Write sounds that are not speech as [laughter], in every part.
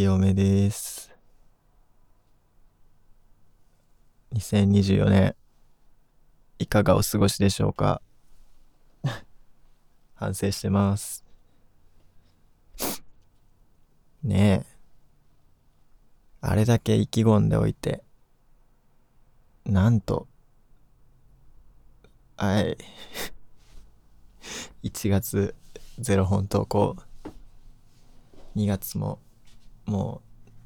清めです。2024年、いかがお過ごしでしょうか？[laughs] 反省してます。ねえ。あれだけ意気込んでおいて、なんと、はい。[laughs] 1月0本投稿。2月もも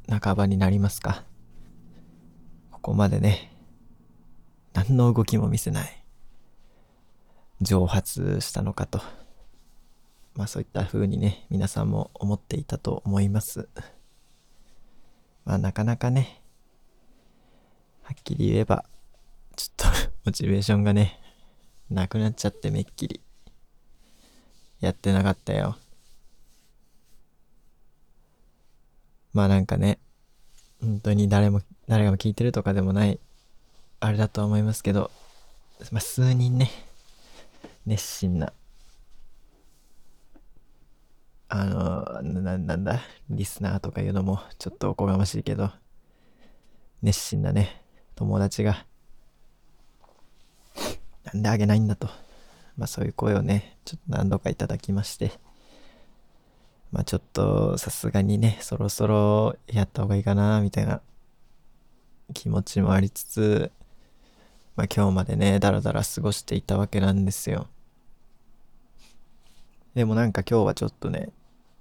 う半ばになりますか？ここまでね、何の動きも見せない。蒸発したのかと。まあそういった風にね、皆さんも思っていたと思います。まあなかなかね、はっきり言えば、ちょっと [laughs] モチベーションがね、なくなっちゃってめっきり。やってなかったよ。まあなんかね、本当に誰も、誰がも聞いてるとかでもない、あれだと思いますけど、まあ数人ね、熱心な、あの、な、なんだ、リスナーとかいうのもちょっとおこがましいけど、熱心なね、友達が、なんであげないんだと。まあそういう声をね、ちょっと何度かいただきまして、まあちょっとさすがにね、そろそろやった方がいいかな、みたいな気持ちもありつつ、まあ今日までね、だらだら過ごしていたわけなんですよ。でもなんか今日はちょっとね、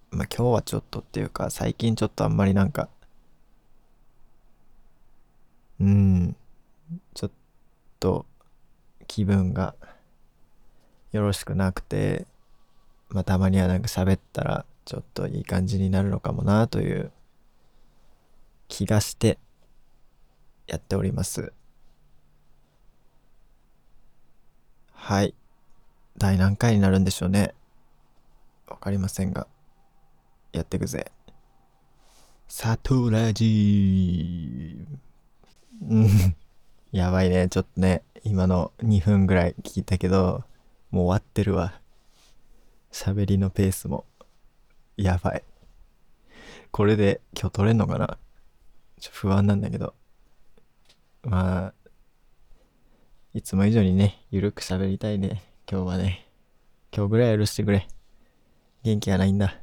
まあ今日はちょっとっていうか、最近ちょっとあんまりなんか、うん、ちょっと気分がよろしくなくて、まあたまにはなんか喋ったらちょっといい感じになるのかもなという気がしてやっております。はい。第何回になるんでしょうね。わかりませんが、やってくぜ。サトラジー。うん。[laughs] やばいね。ちょっとね、今の2分ぐらい聞いたけど、もう終わってるわ。喋りのペースも。やばい。これで今日取れんのかな？ちょ不安なんだけど。まあ、いつも以上にね、ゆるく喋りたいね。今日はね。今日ぐらい許してくれ。元気がないんだ。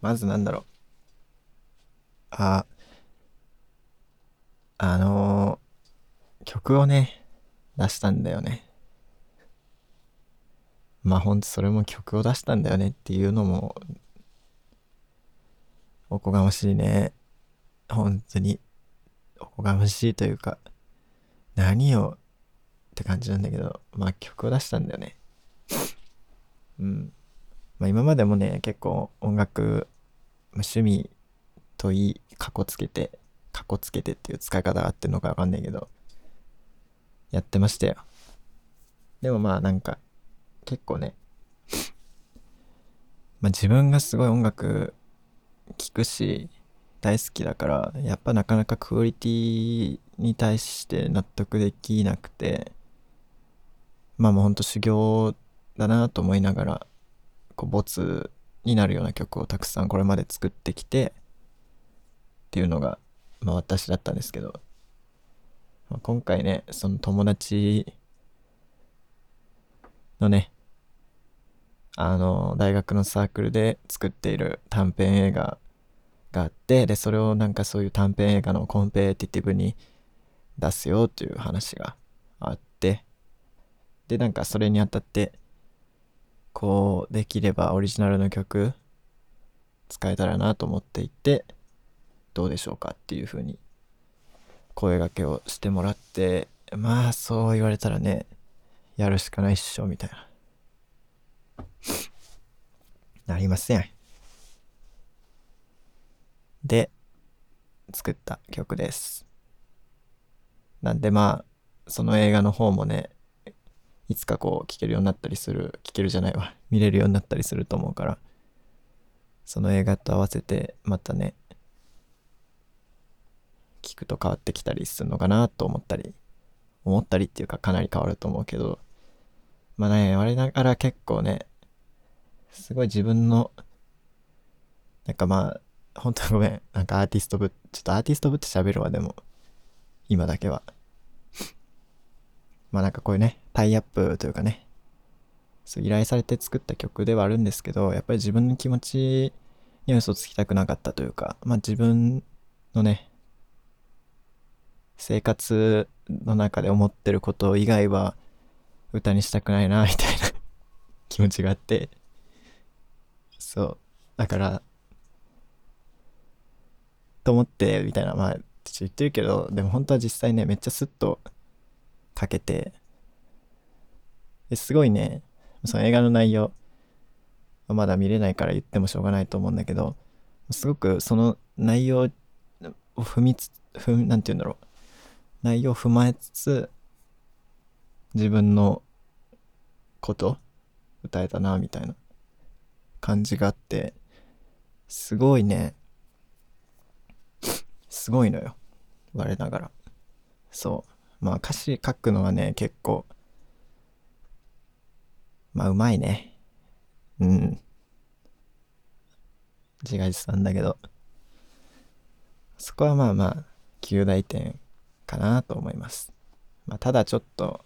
まずなんだろう。あ、あのー曲をね、出したんだよね。まあほんとそれも曲を出したんだよねっていうのも、おこがましいね。本当に、おこがましいというか、何をって感じなんだけど、まあ曲を出したんだよね。うん。まあ今までもね、結構音楽、まあ、趣味といい、かこつけて、かこつけてっていう使い方があってるのかわかんないけど、やってましたよ。でもまあなんか、結構ね、まあ自分がすごい音楽聴くし、大好きだから、やっぱなかなかクオリティに対して納得できなくて、まあもうほんと修行だなと思いながら、こう、ボツになるような曲をたくさんこれまで作ってきて、っていうのが、まあ私だったんですけど、まあ今回ね、その友達のね、あの、大学のサークルで作っている短編映画があって、で、それをなんかそういう短編映画のコンペティティブに出すよっていう話があって、で、なんかそれにあたって、こう、できればオリジナルの曲使えたらなと思っていて、どうでしょうかっていう風に声掛けをしてもらって、まあそう言われたらね、やるしかないっしょ、みたいな。なりません。で、作った曲です。なんでまあ、その映画の方もね、いつかこう聴けるようになったりする、聴けるじゃないわ、見れるようになったりすると思うから、その映画と合わせてまたね、聞くと変わってきたりするのかなと思ったり、思ったりっていうかかなり変わると思うけど、まあね、我ながら結構ね、すごい自分のなんかまあ、本当ごめん。なんかアーティストぶ、ちょっとアーティストぶって喋るわ、でも。今だけは。まあなんかこういうね、タイアップというかね、そう依頼されて作った曲ではあるんですけど、やっぱり自分の気持ちに嘘つきたくなかったというか、まあ自分のね、生活の中で思ってること以外は歌にしたくないな、みたいな [laughs] 気持ちがあって、そう。だから、と思って、みたいな、まあ、言ってるけど、でも本当は実際ね、めっちゃスッとかけて、すごいね、その映画の内容、まだ見れないから言ってもしょうがないと思うんだけど、すごくその内容を踏みつ、踏なんて言うんだろう。内容を踏まえつつ、自分のこと歌えたな、みたいな感じがあって、すごいね、すごいのよ。我ながら。そう。まあ歌詞書くのはね、結構、まあうまいね。うん。自画自賛だけど。そこはまあまあ、9大点かなと思います。まあただちょっと、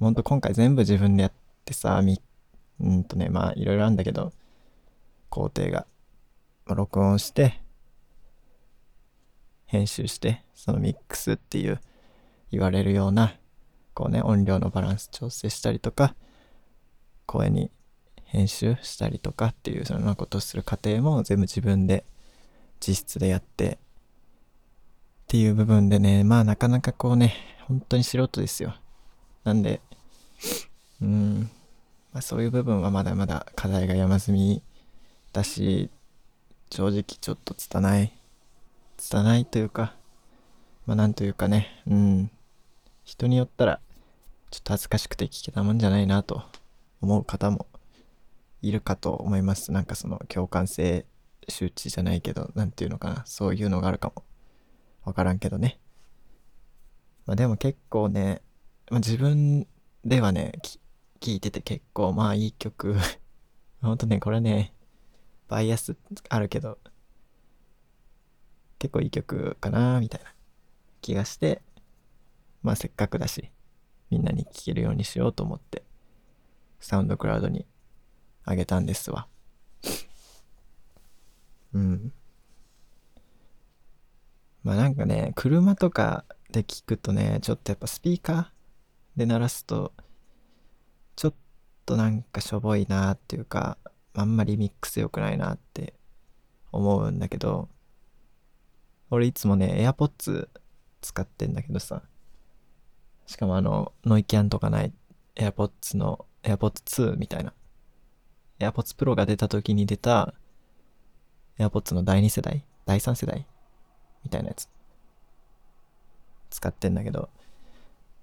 ほんと今回全部自分でやってさ、み、うんとね、まあいろいろあるんだけど、工程が。まあ、録音して、編集して、そのミックスっていう言われるような、こうね、音量のバランス調整したりとか、声に編集したりとかっていうそのことをする過程も全部自分で実質でやってっていう部分でね、まあなかなかこうね、本当に素人ですよ。なんで、うん、まあそういう部分はまだまだ課題が山積みだし、正直ちょっと拙い拙いというか、まあなんというかね、うん、人によったら、ちょっと恥ずかしくて聞けたもんじゃないなと思う方もいるかと思います。なんかその共感性周知じゃないけど、なんていうのかな、そういうのがあるかも。わからんけどね。まあでも結構ね、まあ、自分ではね、聞いてて結構まあいい曲ほんとね、これね、バイアスあるけど、結構いい曲かなみたいな気がして、まあせっかくだし、みんなに聴けるようにしようと思って、サウンドクラウドにあげたんですわ。[laughs] うん。まあなんかね、車とかで聞くとね、ちょっとやっぱスピーカーで鳴らすと、となんかしょぼいなっていうか、あんまりミックス良くないなって思うんだけど、俺いつもね、AirPods 使ってんだけどさ。しかもあの、ノイキャンとかない AirPods の AirPods 2みたいな。AirPods Pro が出た時に出た AirPods の第2世代第3世代みたいなやつ。使ってんだけど、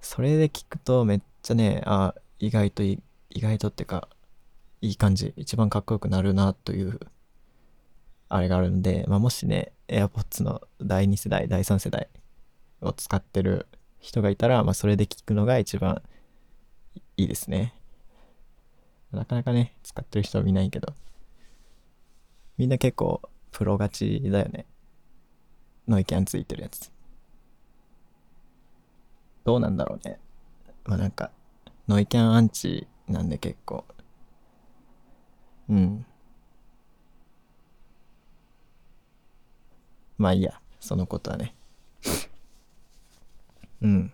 それで聞くとめっちゃね、あ、意外といい、意外とってか、いい感じ。一番かっこよくなるなというあれがあるんで、まあ、もしね、AirPods の第2世代、第3世代を使ってる人がいたら、まあ、それで聞くのが一番いいですね。なかなかね、使ってる人は見ないけど、みんな結構プロ勝ちだよね。ノイキャンついてるやつ。どうなんだろうね。まあなんか、ノイキャンアンチなんで結構。うん。まあいいや、そのことはね。[laughs] うん。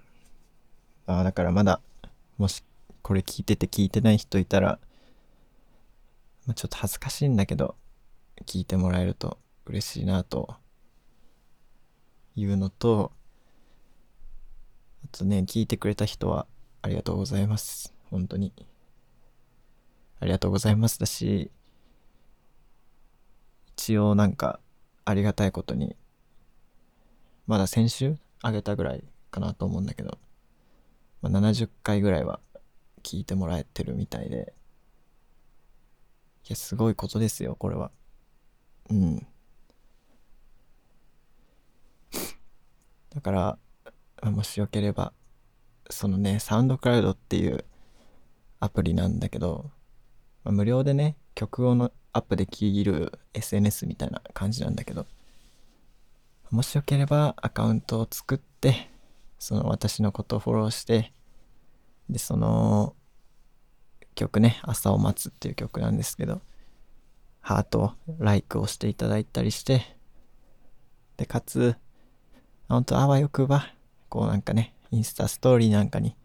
ああ、だからまだ、もしこれ聞いてて聞いてない人いたら、まあ、ちょっと恥ずかしいんだけど、聞いてもらえると嬉しいなというのと、あとね、聞いてくれた人はありがとうございます。本当に。ありがとうございますだし、一応なんか、ありがたいことに、まだ先週あげたぐらいかなと思うんだけど、まあ、70回ぐらいは聞いてもらえてるみたいで、いや、すごいことですよ、これは。うん。だから、もしよければ、そのね、サウンドクラウドっていうアプリなんだけど、まあ、無料でね、曲をのアップできる SNS みたいな感じなんだけど、もしよければアカウントを作って、その私のことをフォローして、で、その曲ね、朝を待つっていう曲なんですけど、ハート、ライクをしていただいたりして、で、かつ、本当あわよくば、こうなんかね、インスタストーリーなんかに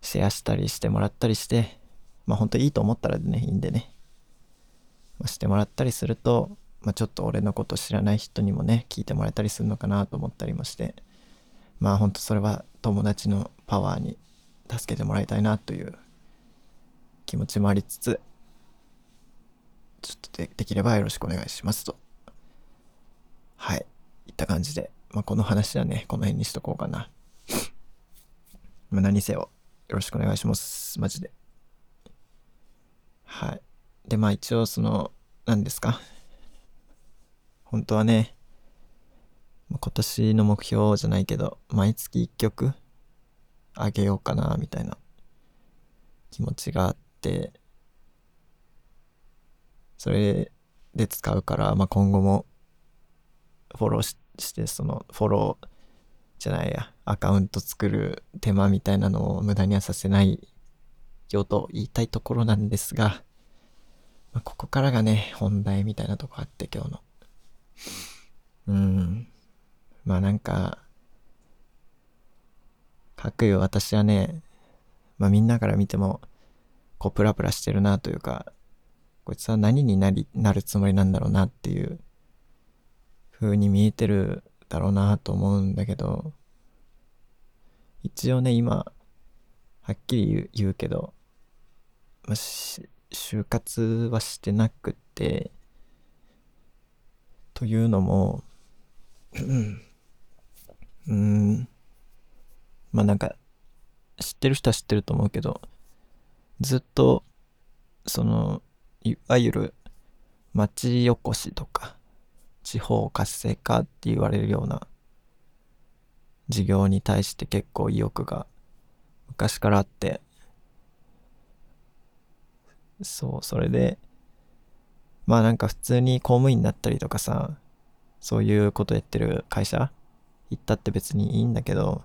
シェアしたりしてもらったりして、まあ本当いいと思ったらね、いいんでね、まあ、してもらったりすると、まあちょっと俺のこと知らない人にもね、聞いてもらえたりするのかなと思ったりもして、まあ本当それは友達のパワーに助けてもらいたいなという気持ちもありつつ、ちょっとでできればよろしくお願いしますと。はい。いった感じで、まあ、この話はね、この辺にしとこうかな。[laughs] まあ、何せよ、よろしくお願いします。マジで。はい。で、まあ一応その、何ですか？本当はね、今年の目標じゃないけど、毎月1曲あげようかな、みたいな気持ちがあって、それで使うから、まあ、今後もフォローしして、そのフォローじゃないや、アカウント作る手間みたいなのを無駄にはさせないよと言いたいところなんですが、まあ、ここからがね、本題みたいなとこあって今日の。うん。まあなんか、かくいう私はね、まあみんなから見ても、こうプラプラしてるなというか、こいつは何になり、なるつもりなんだろうなっていう風に見えてるだろうなと思うんだけど、一応ね、今、はっきり言うけど、就活はしてなくて、というのも、うん、まあなんか、知ってる人は知ってると思うけど、ずっと、その、いわゆる町おこしとか、地方活性化って言われるような事業に対して結構意欲が昔からあって、そう、それで、まあなんか普通に公務員だったりとかさ、そういうことやってる会社行ったって別にいいんだけど、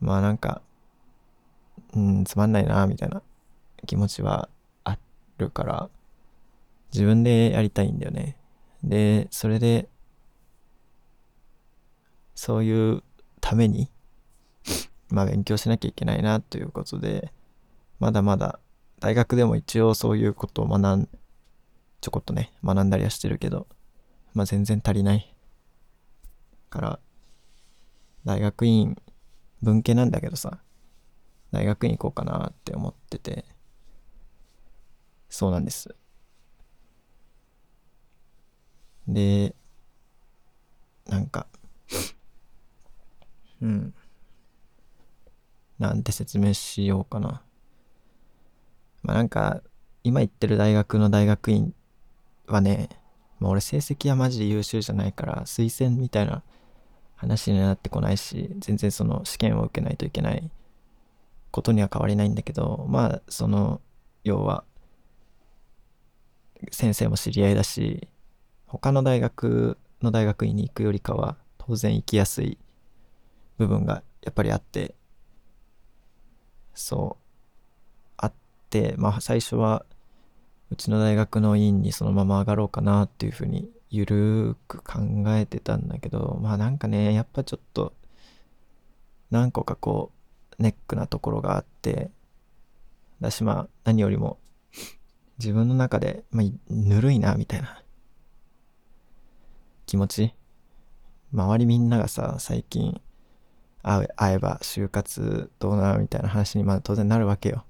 まあなんか、うん、つまんないな、みたいな気持ちはあるから、自分でやりたいんだよね。で、それで、そういうために、まあ勉強しなきゃいけないなということで、まだまだ大学でも一応そういうことを学ん、ちょこっとね、学んだりはしてるけど、まあ全然足りない。から、大学院、文系なんだけどさ、大学院行こうかなって思ってて、そうなんです。で、なんか、うん。なんて説明しようかな。まあなんか、今行ってる大学の大学院はね、まあ俺成績はマジで優秀じゃないから、推薦みたいな話になってこないし、全然その試験を受けないといけないことには変わりないんだけど、まあその、要は、先生も知り合いだし、他の大学の大学院に行くよりかは当然行きやすい部分がやっぱりあってそう。まあ最初はうちの大学の院にそのまま上がろうかなっていうふうにゆるーく考えてたんだけどまあなんかねやっぱちょっと何個かこうネックなところがあってだしまあ何よりも自分の中で、まあ、ぬるいなみたいな気持ち。周りみんながさ最近会えば就活どうなみたいな話にまあ当然なるわけよ。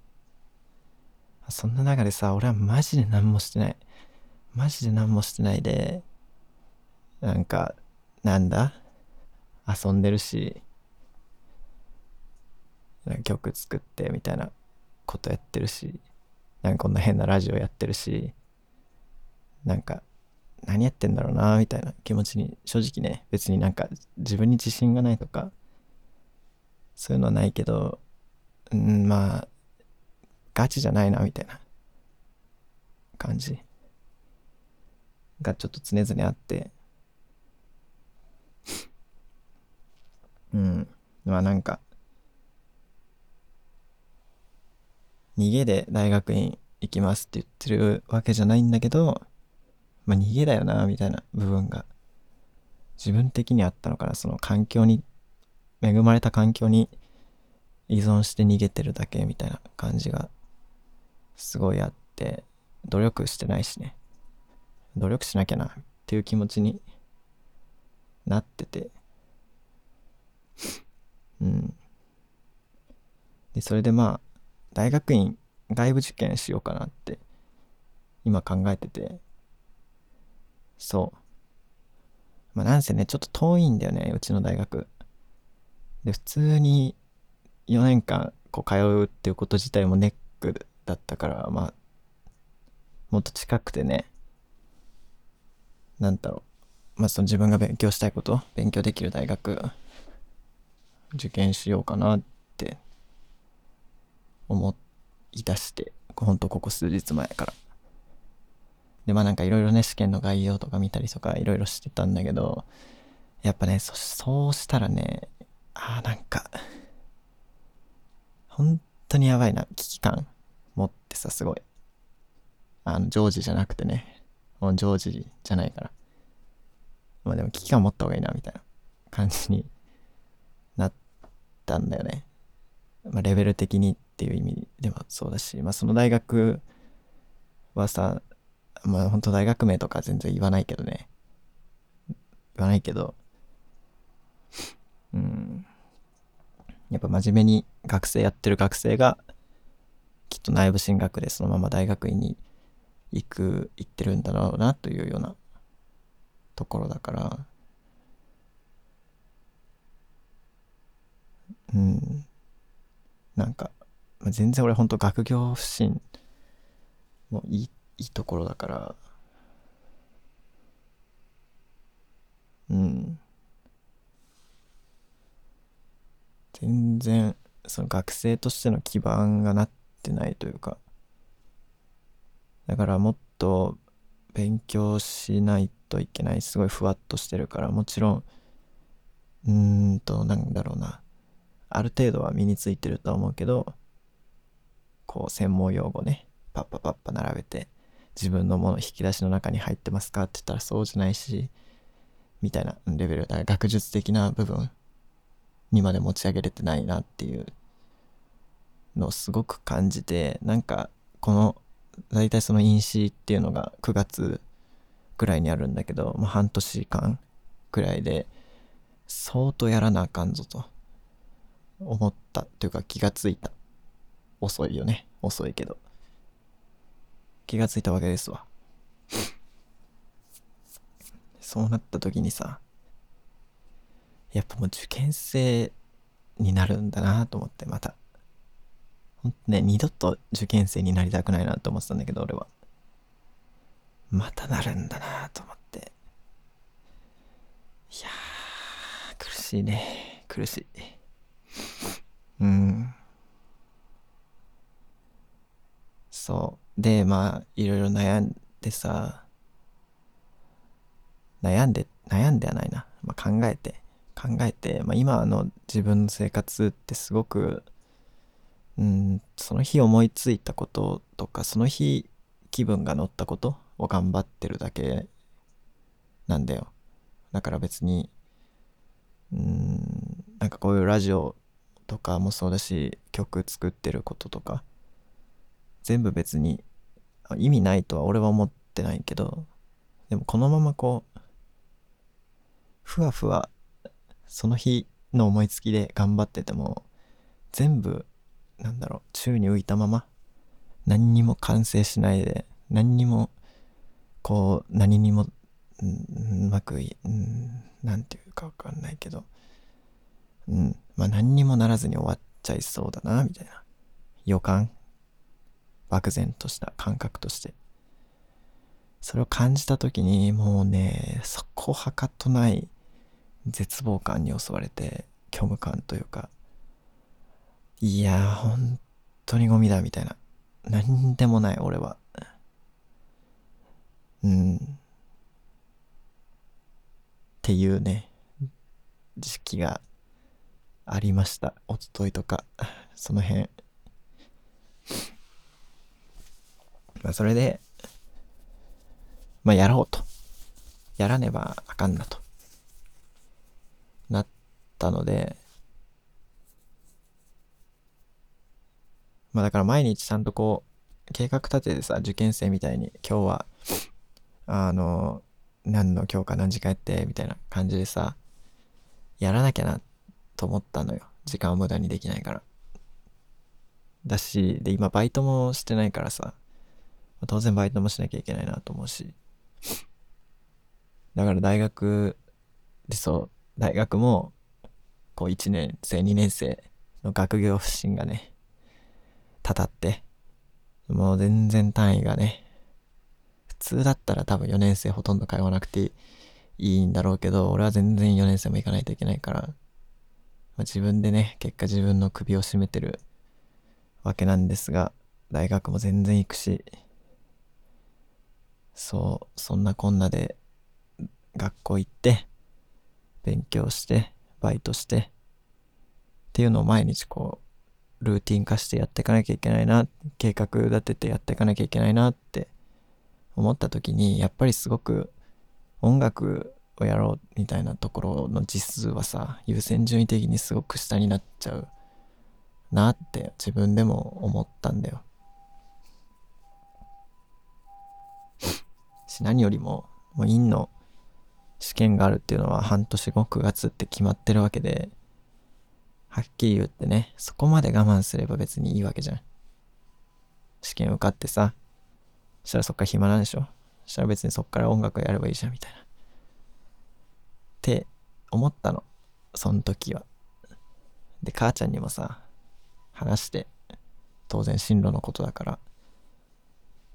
そんな中でさ俺はマジで何もしてない。マジで何もしてないでなんかなんだ？遊んでるし曲作ってみたいなことやってるしなんかこんな変なラジオやってるしなんか何やってんだろうなみたいな気持ちに正直ね別になんか自分に自信がないとかそういうのはないけどうんまあガチじゃないなみたいな感じ。がちょっと常々あって。うん。まあなんか逃げで大学院行きますって言ってるわけじゃないんだけどまあ逃げだよなみたいな部分が。自分的にあったのかなその環境に恵まれた環境に依存して逃げてるだけみたいな感じがすごいあって努力してないしね。努力しなきゃなっていう気持ちになってて。うん。でそれでまあ大学院外部受験しようかなって今考えてて。そう。まあなんせねちょっと遠いんだよねうちの大学。で普通に4年間こう通うっていうこと自体もネックだったからまあもっと近くてねなんだろう。まあその自分が勉強したいこと勉強できる大学受験しようかなって思い出してほんとここ数日前から。でまあなんかいろいろね試験の概要とか見たりとかいろいろしてたんだけどやっぱねそそうしたらねああなんか本当にやばいな危機感。ってさすごい。あのジョージじゃなくてね。もうジョージじゃないから。まあでも危機感持った方がいいなみたいな感じになったんだよね。まあレベル的にっていう意味でもそうだしまあその大学はさまあ本当大学名とか全然言わないけどね。言わないけど。うん。やっぱ真面目に学生やってる学生がきっと内部進学でそのまま大学院に行く行ってるんだろうなというようなところだから。うん。なんか全然俺ほんと学業不振もいいいいところだから。うん。全然その学生としての基盤がなっててないというかだからもっと勉強しないといけないすごいふわっとしてるからもちろんうーんとなんだろうな。ある程度は身についてるとは思うけどこう専門用語ねパッパパッパ並べて自分のもの引き出しの中に入ってますかって言ったらそうじゃないしみたいなレベルだから学術的な部分にまで持ち上げれてないなっていうのをすごく感じてなんかこの大体その飲酒っていうのが9月ぐらいにあるんだけど、まあ、半年間ぐらいで相当やらなあかんぞと思ったというか気がついた。遅いよね。遅いけど。気がついたわけですわ。そうなった時にさやっぱもう受験生になるんだなと思ってまた。ほんとね二度と受験生になりたくないなと思ってたんだけど俺は。またなるんだなと思って。いやー苦しいね。苦しい。うん。そう。でまあいろいろ悩んでさ悩んで悩んではないな、まあ、考えて考えて、まあ、今の自分の生活ってすごくうんその日思いついたこととかその日気分が乗ったことを頑張ってるだけなんだよ。だから別にうんなんかこういうラジオとかもそうだし曲作ってることとか全部別に意味ないとは俺は思ってないけどでもこのままこうふわふわその日の思いつきで頑張ってても全部なんだろう宙に浮いたまま何にも完成しないで何にもこう何にもうまくい何て言うか分かんないけどうんまあ何にもならずに終わっちゃいそうだなみたいな予感漠然とした感覚として。それを感じた時にもうねそこはかとない絶望感に襲われて虚無感というかいやー、本当にゴミだ、みたいな。なんでもない、俺は。うん。っていうね、時期がありました。おとといとか、その辺。まあ、それで、まあ、やろうと。やらねばあかんなと。なったので、まあだから毎日ちゃんとこう、計画立ててさ、受験生みたいに、今日は、あの、何の教科何時間やって、みたいな感じでさ、やらなきゃな、と思ったのよ。時間を無駄にできないから。だし、で、今バイトもしてないからさ、当然バイトもしなきゃいけないなと思うし。だから大学でそう、大学も、こう1年生、2年生の学業不振がね、たたって、もう全然単位がね、普通だったら多分4年生ほとんど通わなくていいんだろうけど、俺は全然4年生も行かないといけないから、まあ、自分でね、結果自分の首を絞めてるわけなんですが、大学も全然行くし、そう、そんなこんなで学校行って、勉強して、バイトして、っていうのを毎日こう、ルーティン化してやっていかなきゃいけないな、計画立ててやっていかなきゃいけないなって思った時に、やっぱりすごく音楽をやろうみたいなところの実数はさ、優先順位的にすごく下になっちゃうなって自分でも思ったんだよ。し、何よりも、もう院の試験があるっていうのは半年後9月って決まってるわけで、はっきり言ってね、そこまで我慢すれば別にいいわけじゃん。試験受かってさ、そしたらそっから暇なんでしょ？そしたら別にそっから音楽やればいいじゃんみたいな。って思ったの。その時は。で、母ちゃんにもさ、話して、当然進路のことだから、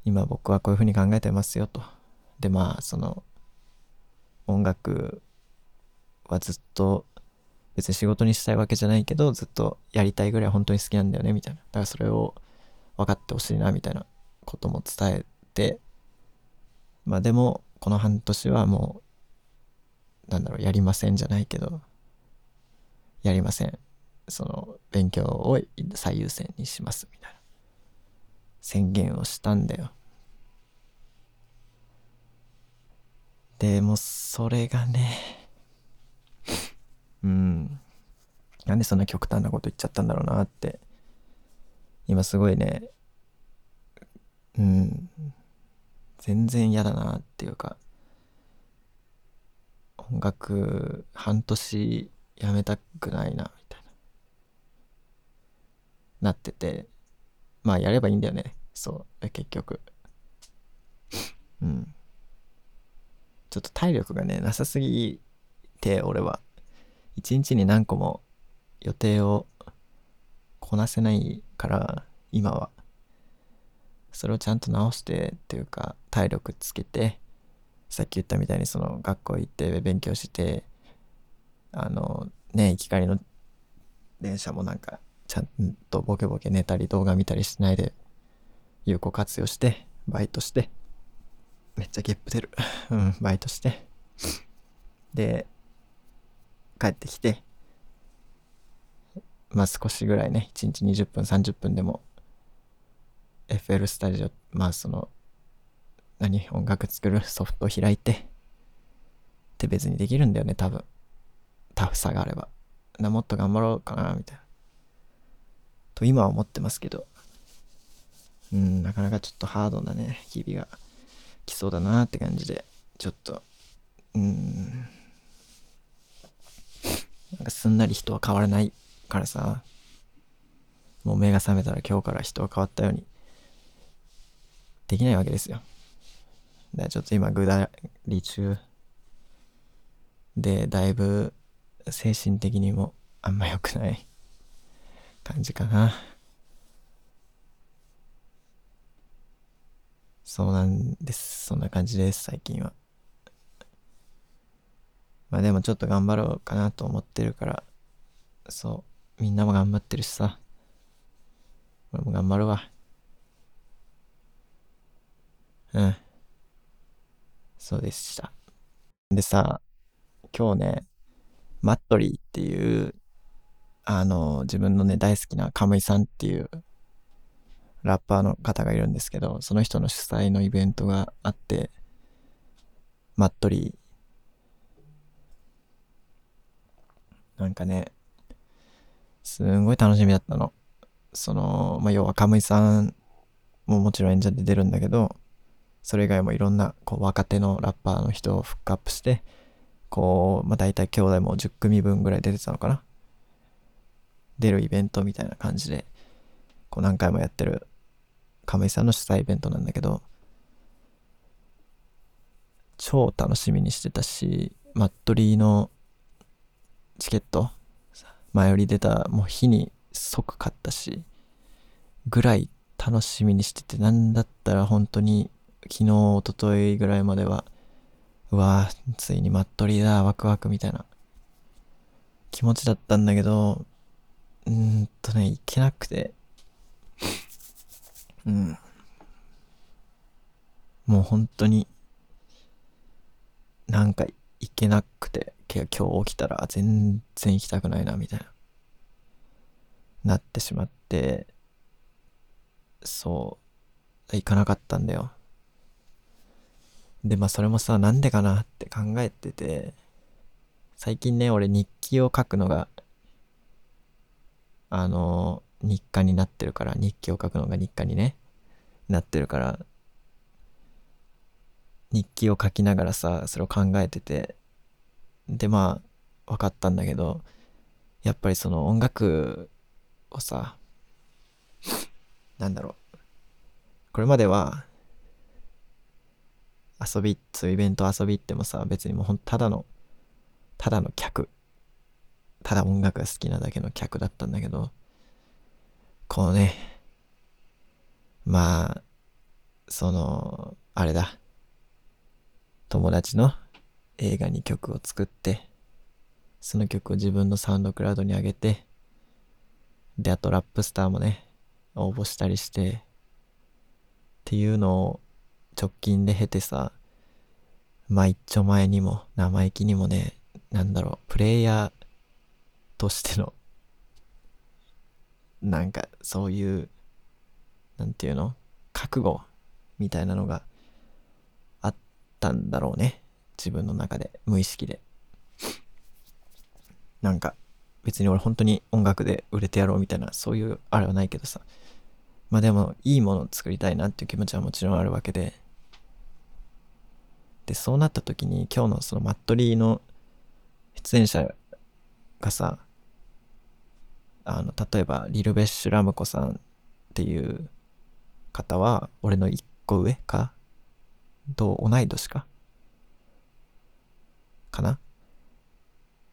今僕はこういうふうに考えてますよと。で、まあ、その、音楽はずっと別に仕事にしたいわけじゃないけど、ずっとやりたいぐらい本当に好きなんだよね、みたいな。だからそれを分かってほしいな、みたいなことも伝えて、まあでも、この半年はもう、なんだろう、やりませんじゃないけど、やりません。その、勉強を最優先にします、みたいな。宣言をしたんだよ。でも、それがね、うん。なんでそんな極端なこと言っちゃったんだろうなって。今すごいね、うん。全然嫌だなっていうか、音楽半年やめたくないな、みたいな。なってて、まあやればいいんだよね。そう、結局。うん。ちょっと体力がね、なさすぎて、俺は。一日に何個も予定をこなせないから今は。それをちゃんと直してっていうか体力つけてさっき言ったみたいにその学校行って勉強してあのね行き帰りの電車もなんかちゃんとボケボケ寝たり動画見たりしないで有効活用してバイトしてめっちゃゲップ出る。うんバイトして。で帰ってきて、まあ少しぐらいね、1日20分、30分でも、FL スタジオ、まあその、何、音楽作るソフトを開いて、って別にできるんだよね、多分。タフさがあれば。なもっと頑張ろうかな、みたいな。と今は思ってますけど、うん、なかなかちょっとハードなね、日々が来そうだなって感じで、ちょっと、うん、なんかすんなり人は変わらないからさ、もう目が覚めたら今日から人は変わったように、できないわけですよ。で、ちょっと今ぐだり中で、だいぶ精神的にもあんま良くない感じかな。そうなんです。そんな感じです、最近は。まあでもちょっと頑張ろうかなと思ってるから、そう、みんなも頑張ってるしさ、俺も頑張るわ。うん。そうでした。でさ、今日ね、マットリーっていう、あの、自分のね、大好きなカムイさんっていうラッパーの方がいるんですけど、その人の主催のイベントがあって、マットリー。なんかね、すんごい楽しみだったの。その、まあ、要はカムイさんももちろん演者で出るんだけど、それ以外もいろんなこう若手のラッパーの人をフックアップして、こう、まあ、大体兄弟も10組分ぐらい出てたのかな。出るイベントみたいな感じで、こう何回もやってる亀井さんの主催イベントなんだけど、超楽しみにしてたし、マットリーのチケット、前より出たもう日に即買ったし、ぐらい楽しみにしてて、なんだったら本当に昨日、一昨日ぐらいまでは、うわぁ、ついにマットリーだ、ワクワクみたいな気持ちだったんだけど、うーんとね、いけなくて、うん。もう本当に、なんか行けなくて、今日起きたら全然行きたくないな、みたいな。なってしまって、そう、行かなかったんだよ。で、まあそれもさ、なんでかなって考えてて、最近ね、俺日記を書くのが、あの、日課になってるから、日記を書くのが日課にね、なってるから、日記を書きながらさ、それを考えてて、で、まあ、分かったんだけど、やっぱりその音楽をさ、なんだろう、これまでは、遊び、そういうイベント遊びってもさ、別にもうほんただの、ただの客、ただ音楽が好きなだけの客だったんだけど、こうね、まあ、その、あれだ、友達の映画に曲を作って、その曲を自分のサウンドクラウドに上げて、で、あとラップスターもね、応募したりして、っていうのを直近で経てさ、まあ一丁前にも生意気にもね、なんだろう、プレイヤーとしての、なんかそういう、なんていうの覚悟みたいなのがあったんだろうね。自分の中で、無意識で。なんか、別に俺本当に音楽で売れてやろうみたいな、そういうあれはないけどさ。まあでも、いいものを作りたいなっていう気持ちはもちろんあるわけで。で、そうなった時に、今日のそのマットリーの出演者がさ、あの、例えば、リルベッシュ・ラムコさんっていう方は、俺の一個上か？と同い年か？かな？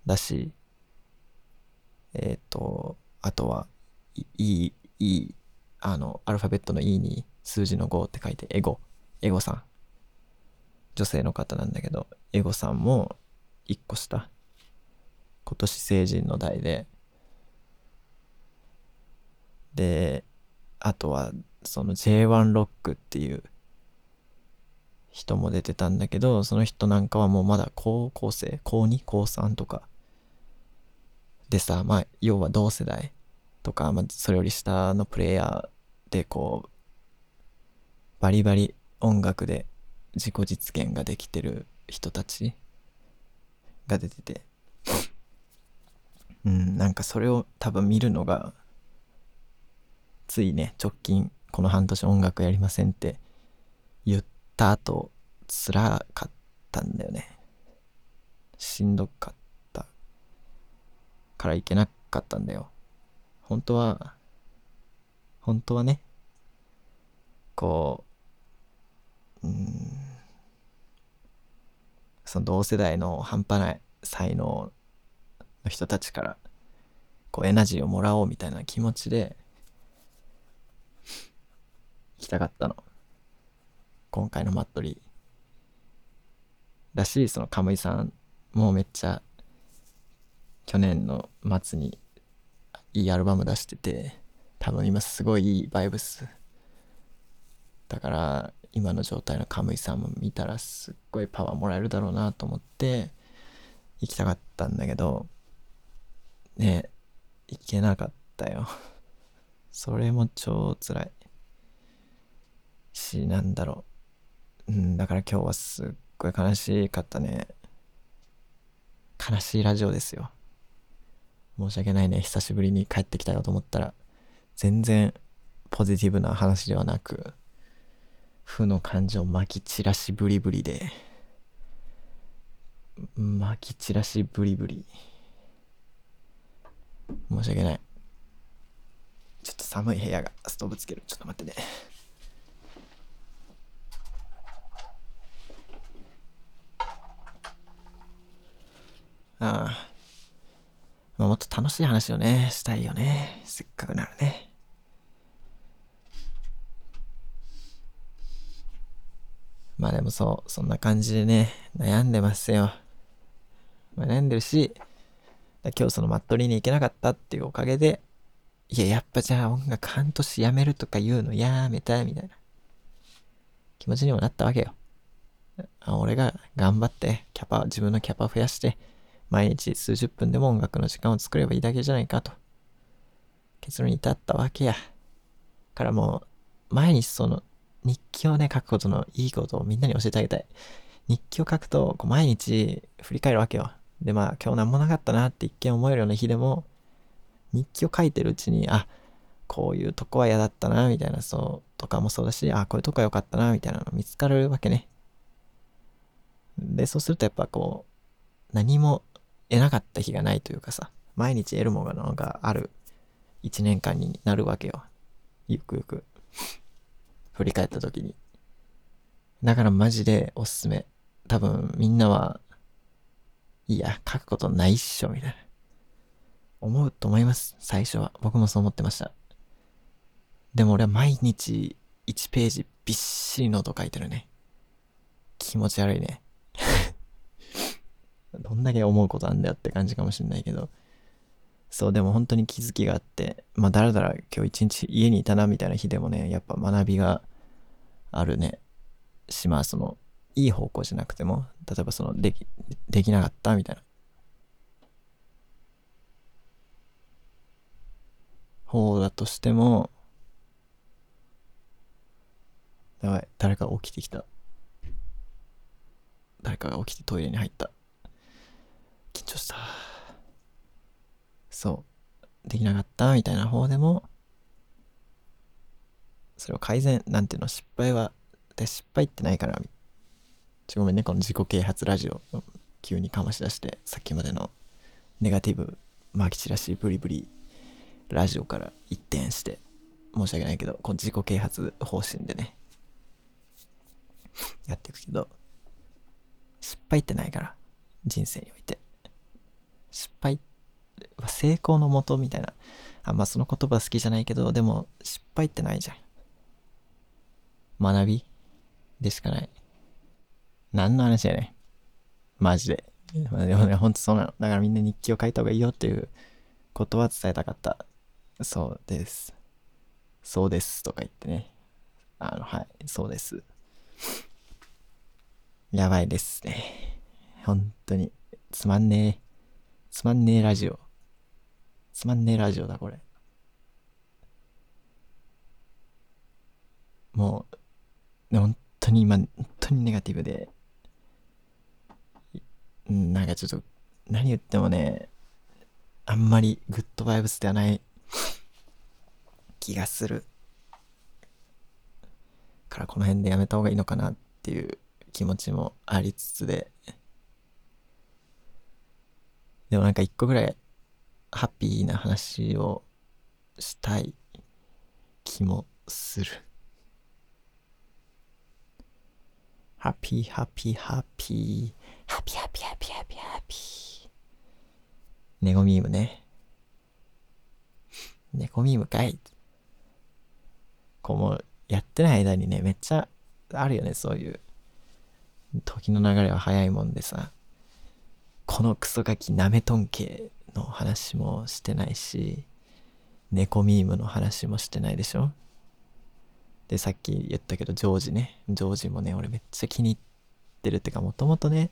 だし、えっ、と、あとは、いい、いい、あの、アルファベットの E に数字の5って書いて、エゴ、エゴさん。女性の方なんだけど、エゴさんも一個下。今年成人の代で、で、あとは、その J1 ロックっていう人も出てたんだけど、その人なんかはもうまだ高校生、高2、高3とか。でさ、まあ、要は同世代とか、まあ、それより下のプレイヤーでこう、バリバリ音楽で自己実現ができてる人たちが出てて、うん、なんかそれを多分見るのが、ついね、直近、この半年音楽やりませんって言った後、辛かったんだよね。しんどかったからいけなかったんだよ。本当は、本当はね、こう、うん、その同世代の半端ない才能の人たちから、こうエナジーをもらおうみたいな気持ちで、行きたかったの。今回のマットリー。だし、そのカムイさんもめっちゃ、去年の末にいいアルバム出してて、多分今すごいいいバイブス。だから、今の状態のカムイさんも見たらすっごいパワーもらえるだろうなと思って、行きたかったんだけど、ね、行けなかったよ。それも超辛い。し、なんだろう。うん、だから今日はすっごい悲しかったね。悲しいラジオですよ。申し訳ないね。久しぶりに帰ってきたよと思ったら、全然ポジティブな話ではなく、負の感情まき散らしブリブリで、まき散らしブリブリ。申し訳ない。ちょっと寒い部屋がストーブつける。ちょっと待ってね。ああ。もっと楽しい話をね、したいよね。せっかくならね。まあでもそう、そんな感じでね、悩んでますよ。悩んでるし、今日そのマットリーに行けなかったっていうおかげで、いや、やっぱじゃあ音楽半年やめるとか言うのやめたいみたいな気持ちにもなったわけよ。俺が頑張ってキャパ、自分のキャパを増やして、毎日数十分でも音楽の時間を作ればいいだけじゃないかと結論に至ったわけや。からもう毎日その日記をね書くことのいいことをみんなに教えてあげたい。日記を書くとこう毎日振り返るわけよ。でまあ今日何もなかったなって一見思えるような日でも日記を書いてるうちにあこういうとこは嫌だったなみたいなそうとかもそうだしあこういうとこは良かったなみたいなの見つかるわけね。でそうするとやっぱこう何も得なかった日がないというかさ、毎日得るものがある一年間になるわけよ。ゆくゆく。振り返った時に。だからマジでおすすめ。多分みんなは、いや、書くことないっしょ、みたいな。思うと思います。最初は。僕もそう思ってました。でも俺は毎日1ページびっしりノート書いてるね。気持ち悪いね。どんだけ思うことあんだよって感じかもしんないけど、そう、でも本当に気づきがあって、まあ、だらだら今日一日家にいたなみたいな日でもね、やっぱ学びがあるね。し、まあ、その、いい方向じゃなくても、例えばその、でき、できなかったみたいな。方だとしても、やばい、誰か起きてきた。誰かが起きてトイレに入った。緊張した。そう。できなかったみたいな方でも、それを改善、なんていうの、失敗は、で失敗ってないから、ちごめんね、この自己啓発ラジオ、急にかまし出して、さっきまでのネガティブ、まき散らしブリブリラジオから一転して、申し訳ないけど、この自己啓発方針でね、やっていくけど、失敗ってないから、人生において。失敗は成功のもとみたいな。あんまその言葉好きじゃないけど、でも失敗ってないじゃん。学びでしかない。何の話やねマジで。まあ、でもね、ほんとそうなの。だからみんな日記を書いた方がいいよっていうことは伝えたかった。そうです。そうですとか言ってね。あの、はい、そうです。やばいですね。本当に。つまんねえ。つまんねえラジオ。つまんねえラジオだ、これ。もう、本当に今、本当にネガティブで、なんかちょっと、何言ってもね、あんまりグッドバイブスではない気がする。からこの辺でやめた方がいいのかなっていう気持ちもありつつで、でもなんか一個ぐらいハッピーな話をしたい気もする。ハッピーハッピーハッピー。ハッピーハッピーハッピーハッピーハッピー。ネゴミームね。ネゴミームかい。こうもうやってない間にね、めっちゃあるよね、そういう。時の流れは早いもんでさ。このクソガキナメトン系の話もしてないし、猫ミームの話もしてないでしょで、さっき言ったけど、ジョージね。ジョージもね、俺めっちゃ気に入ってるってか、もともとね、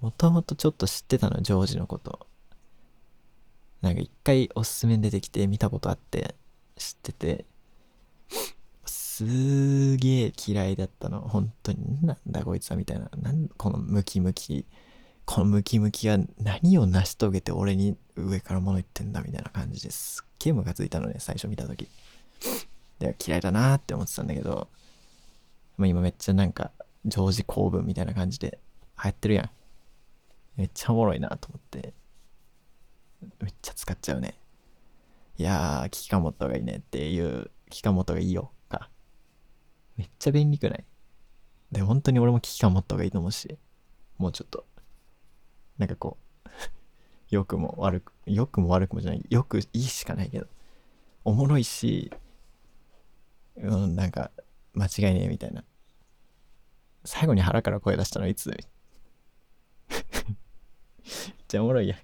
もともとちょっと知ってたの、ジョージのこと。なんか一回おすすめに出てきて見たことあって、知ってて、すーげえ嫌いだったの。本当に。なんだこいつはみたいな。なんこのムキムキ。このムキムキが何を成し遂げて俺に上から物言ってんだみたいな感じですっげえムカついたのね、最初見たとき。で、嫌いだなーって思ってたんだけど、ま、今めっちゃなんか、常時公文みたいな感じで流行ってるやん。めっちゃおもろいなと思って、めっちゃ使っちゃうね。いやー、危機感持った方がいいねっていう、危機感持った方がいいよ、か。めっちゃ便利くない？で、本当に俺も危機感持った方がいいと思うし、もうちょっと、なんかこう、[laughs] 良くも悪く、良くも悪くもじゃない、よくいいしかないけど、おもろいし、うん、なんか、間違いねえみたいな。最後に腹から声出したのいつ？めっちゃおもろいや。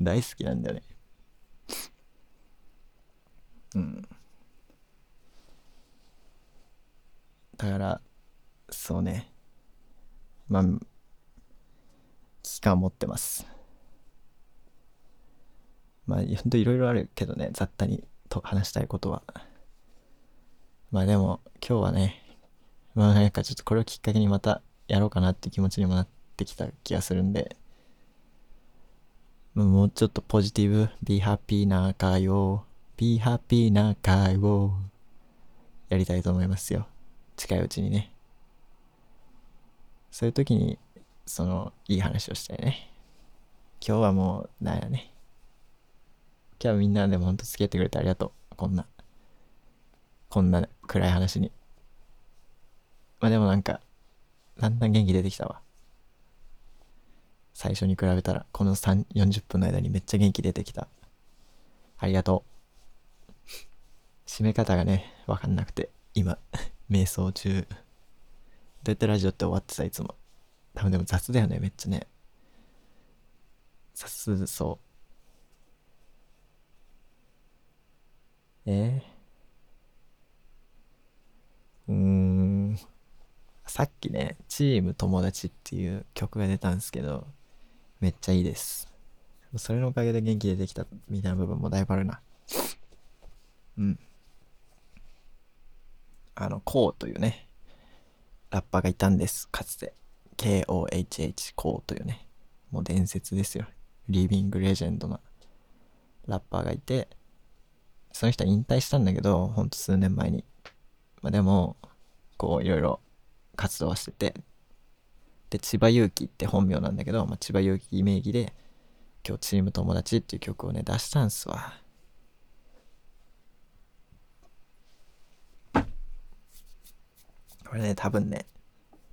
大好きなんだよね。うん。だから、そうね。まあ、感持ってます。まあ、ほんといろいろあるけどね、雑多にと話したいことは。まあでも、今日はね、まあなんかちょっとこれをきっかけにまたやろうかなって気持ちにもなってきた気がするんで、もうちょっとポジティブ、be happy な会を、be happy な会をやりたいと思いますよ。近いうちにね。そういう時に、その、いい話をしたいね。今日はもう、なんやね。今日はみんなでもほんと付き合ってくれてありがとう。こんな、こんな暗い話に。まあでもなんか、だんだん元気出てきたわ。最初に比べたら、この3、40分の間にめっちゃ元気出てきた。ありがとう。締め方がね、わかんなくて、今、[laughs] 瞑想中。どうやってラジオって終わってさ、いつも。多分でも雑だよね、めっちゃね。雑そう。え、うーん。さっきね、チーム友達っていう曲が出たんですけど、めっちゃいいです。それのおかげで元気出てきたみたいな部分もだいぶあるな。うん。あの、コウというね、ラッパーがいたんです、かつて。K-O-H-H、コウというね、もう伝説ですよ。リビングレジェンドなラッパーがいて、その人は引退したんだけど、ほんと数年前に。まあでも、こういろいろ活動はしてて、で、千葉祐希って本名なんだけど、まあ、千葉祐希名義で、今日チーム友達っていう曲をね、出したんすわ。これね、多分ね、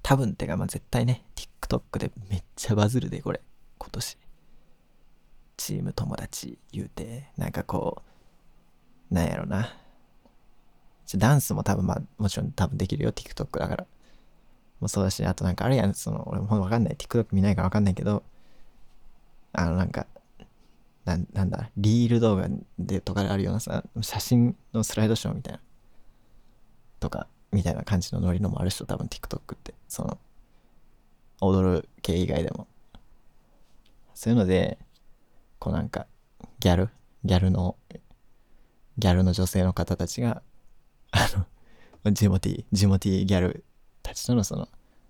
多分ってか、まあ、絶対ね、TikTok でめっちゃバズるで、これ、今年。チーム友達言うて、なんかこう、なんやろな。ダンスも多分まあ、もちろん多分できるよ、TikTok だから。もそうだし、あとなんかあるやん、その、俺もわかんない。TikTok 見ないからわかんないけど、あのなんか、ななんだ、リール動画でとかであるようなさ、写真のスライドショーみたいな、とか、みたいな感じのノリのもある人、多分 TikTok って、その、踊る系以外でも。そういうので、こうなんか、ギャル、ギャルの、ギャルの女性の方たちが、[laughs] あの、ジモティ、ジモティギャルたちとのその、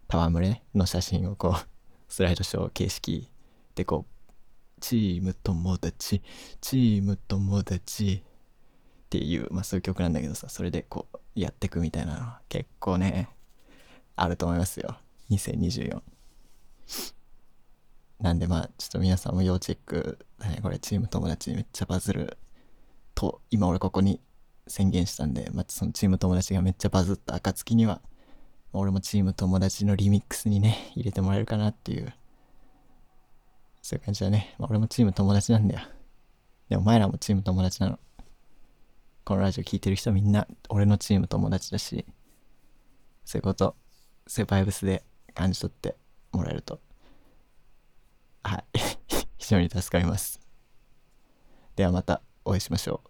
戯れの写真をこう、[laughs] スライドショー形式でこう、チーム友達、チーム友達っていう、まあそういう曲なんだけどさ、それでこう、やってくみたいなの結構ね、あると思いますよ。2024。なんでまあ、ちょっと皆さんも要チェックね。これチーム友達めっちゃバズると、今俺ここに宣言したんで、まあ、そのチーム友達がめっちゃバズった暁には、俺もチーム友達のリミックスにね、入れてもらえるかなっていう、そういう感じだね。まあ、俺もチーム友達なんだよ。で、お前らもチーム友達なの。このラジオ聞いてる人みんな、俺のチーム友達だし、そういうこと、そういうバイブスで感じ取ってもらえると、はい、[laughs] 非常に助かります。ではまたお会いしましょう。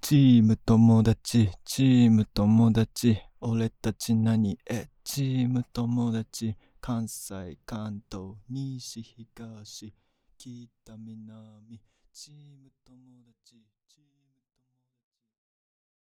チーム友達、チーム友達、俺たち何え、チーム友達、関西、関東、西、東、北、南、チーム友達、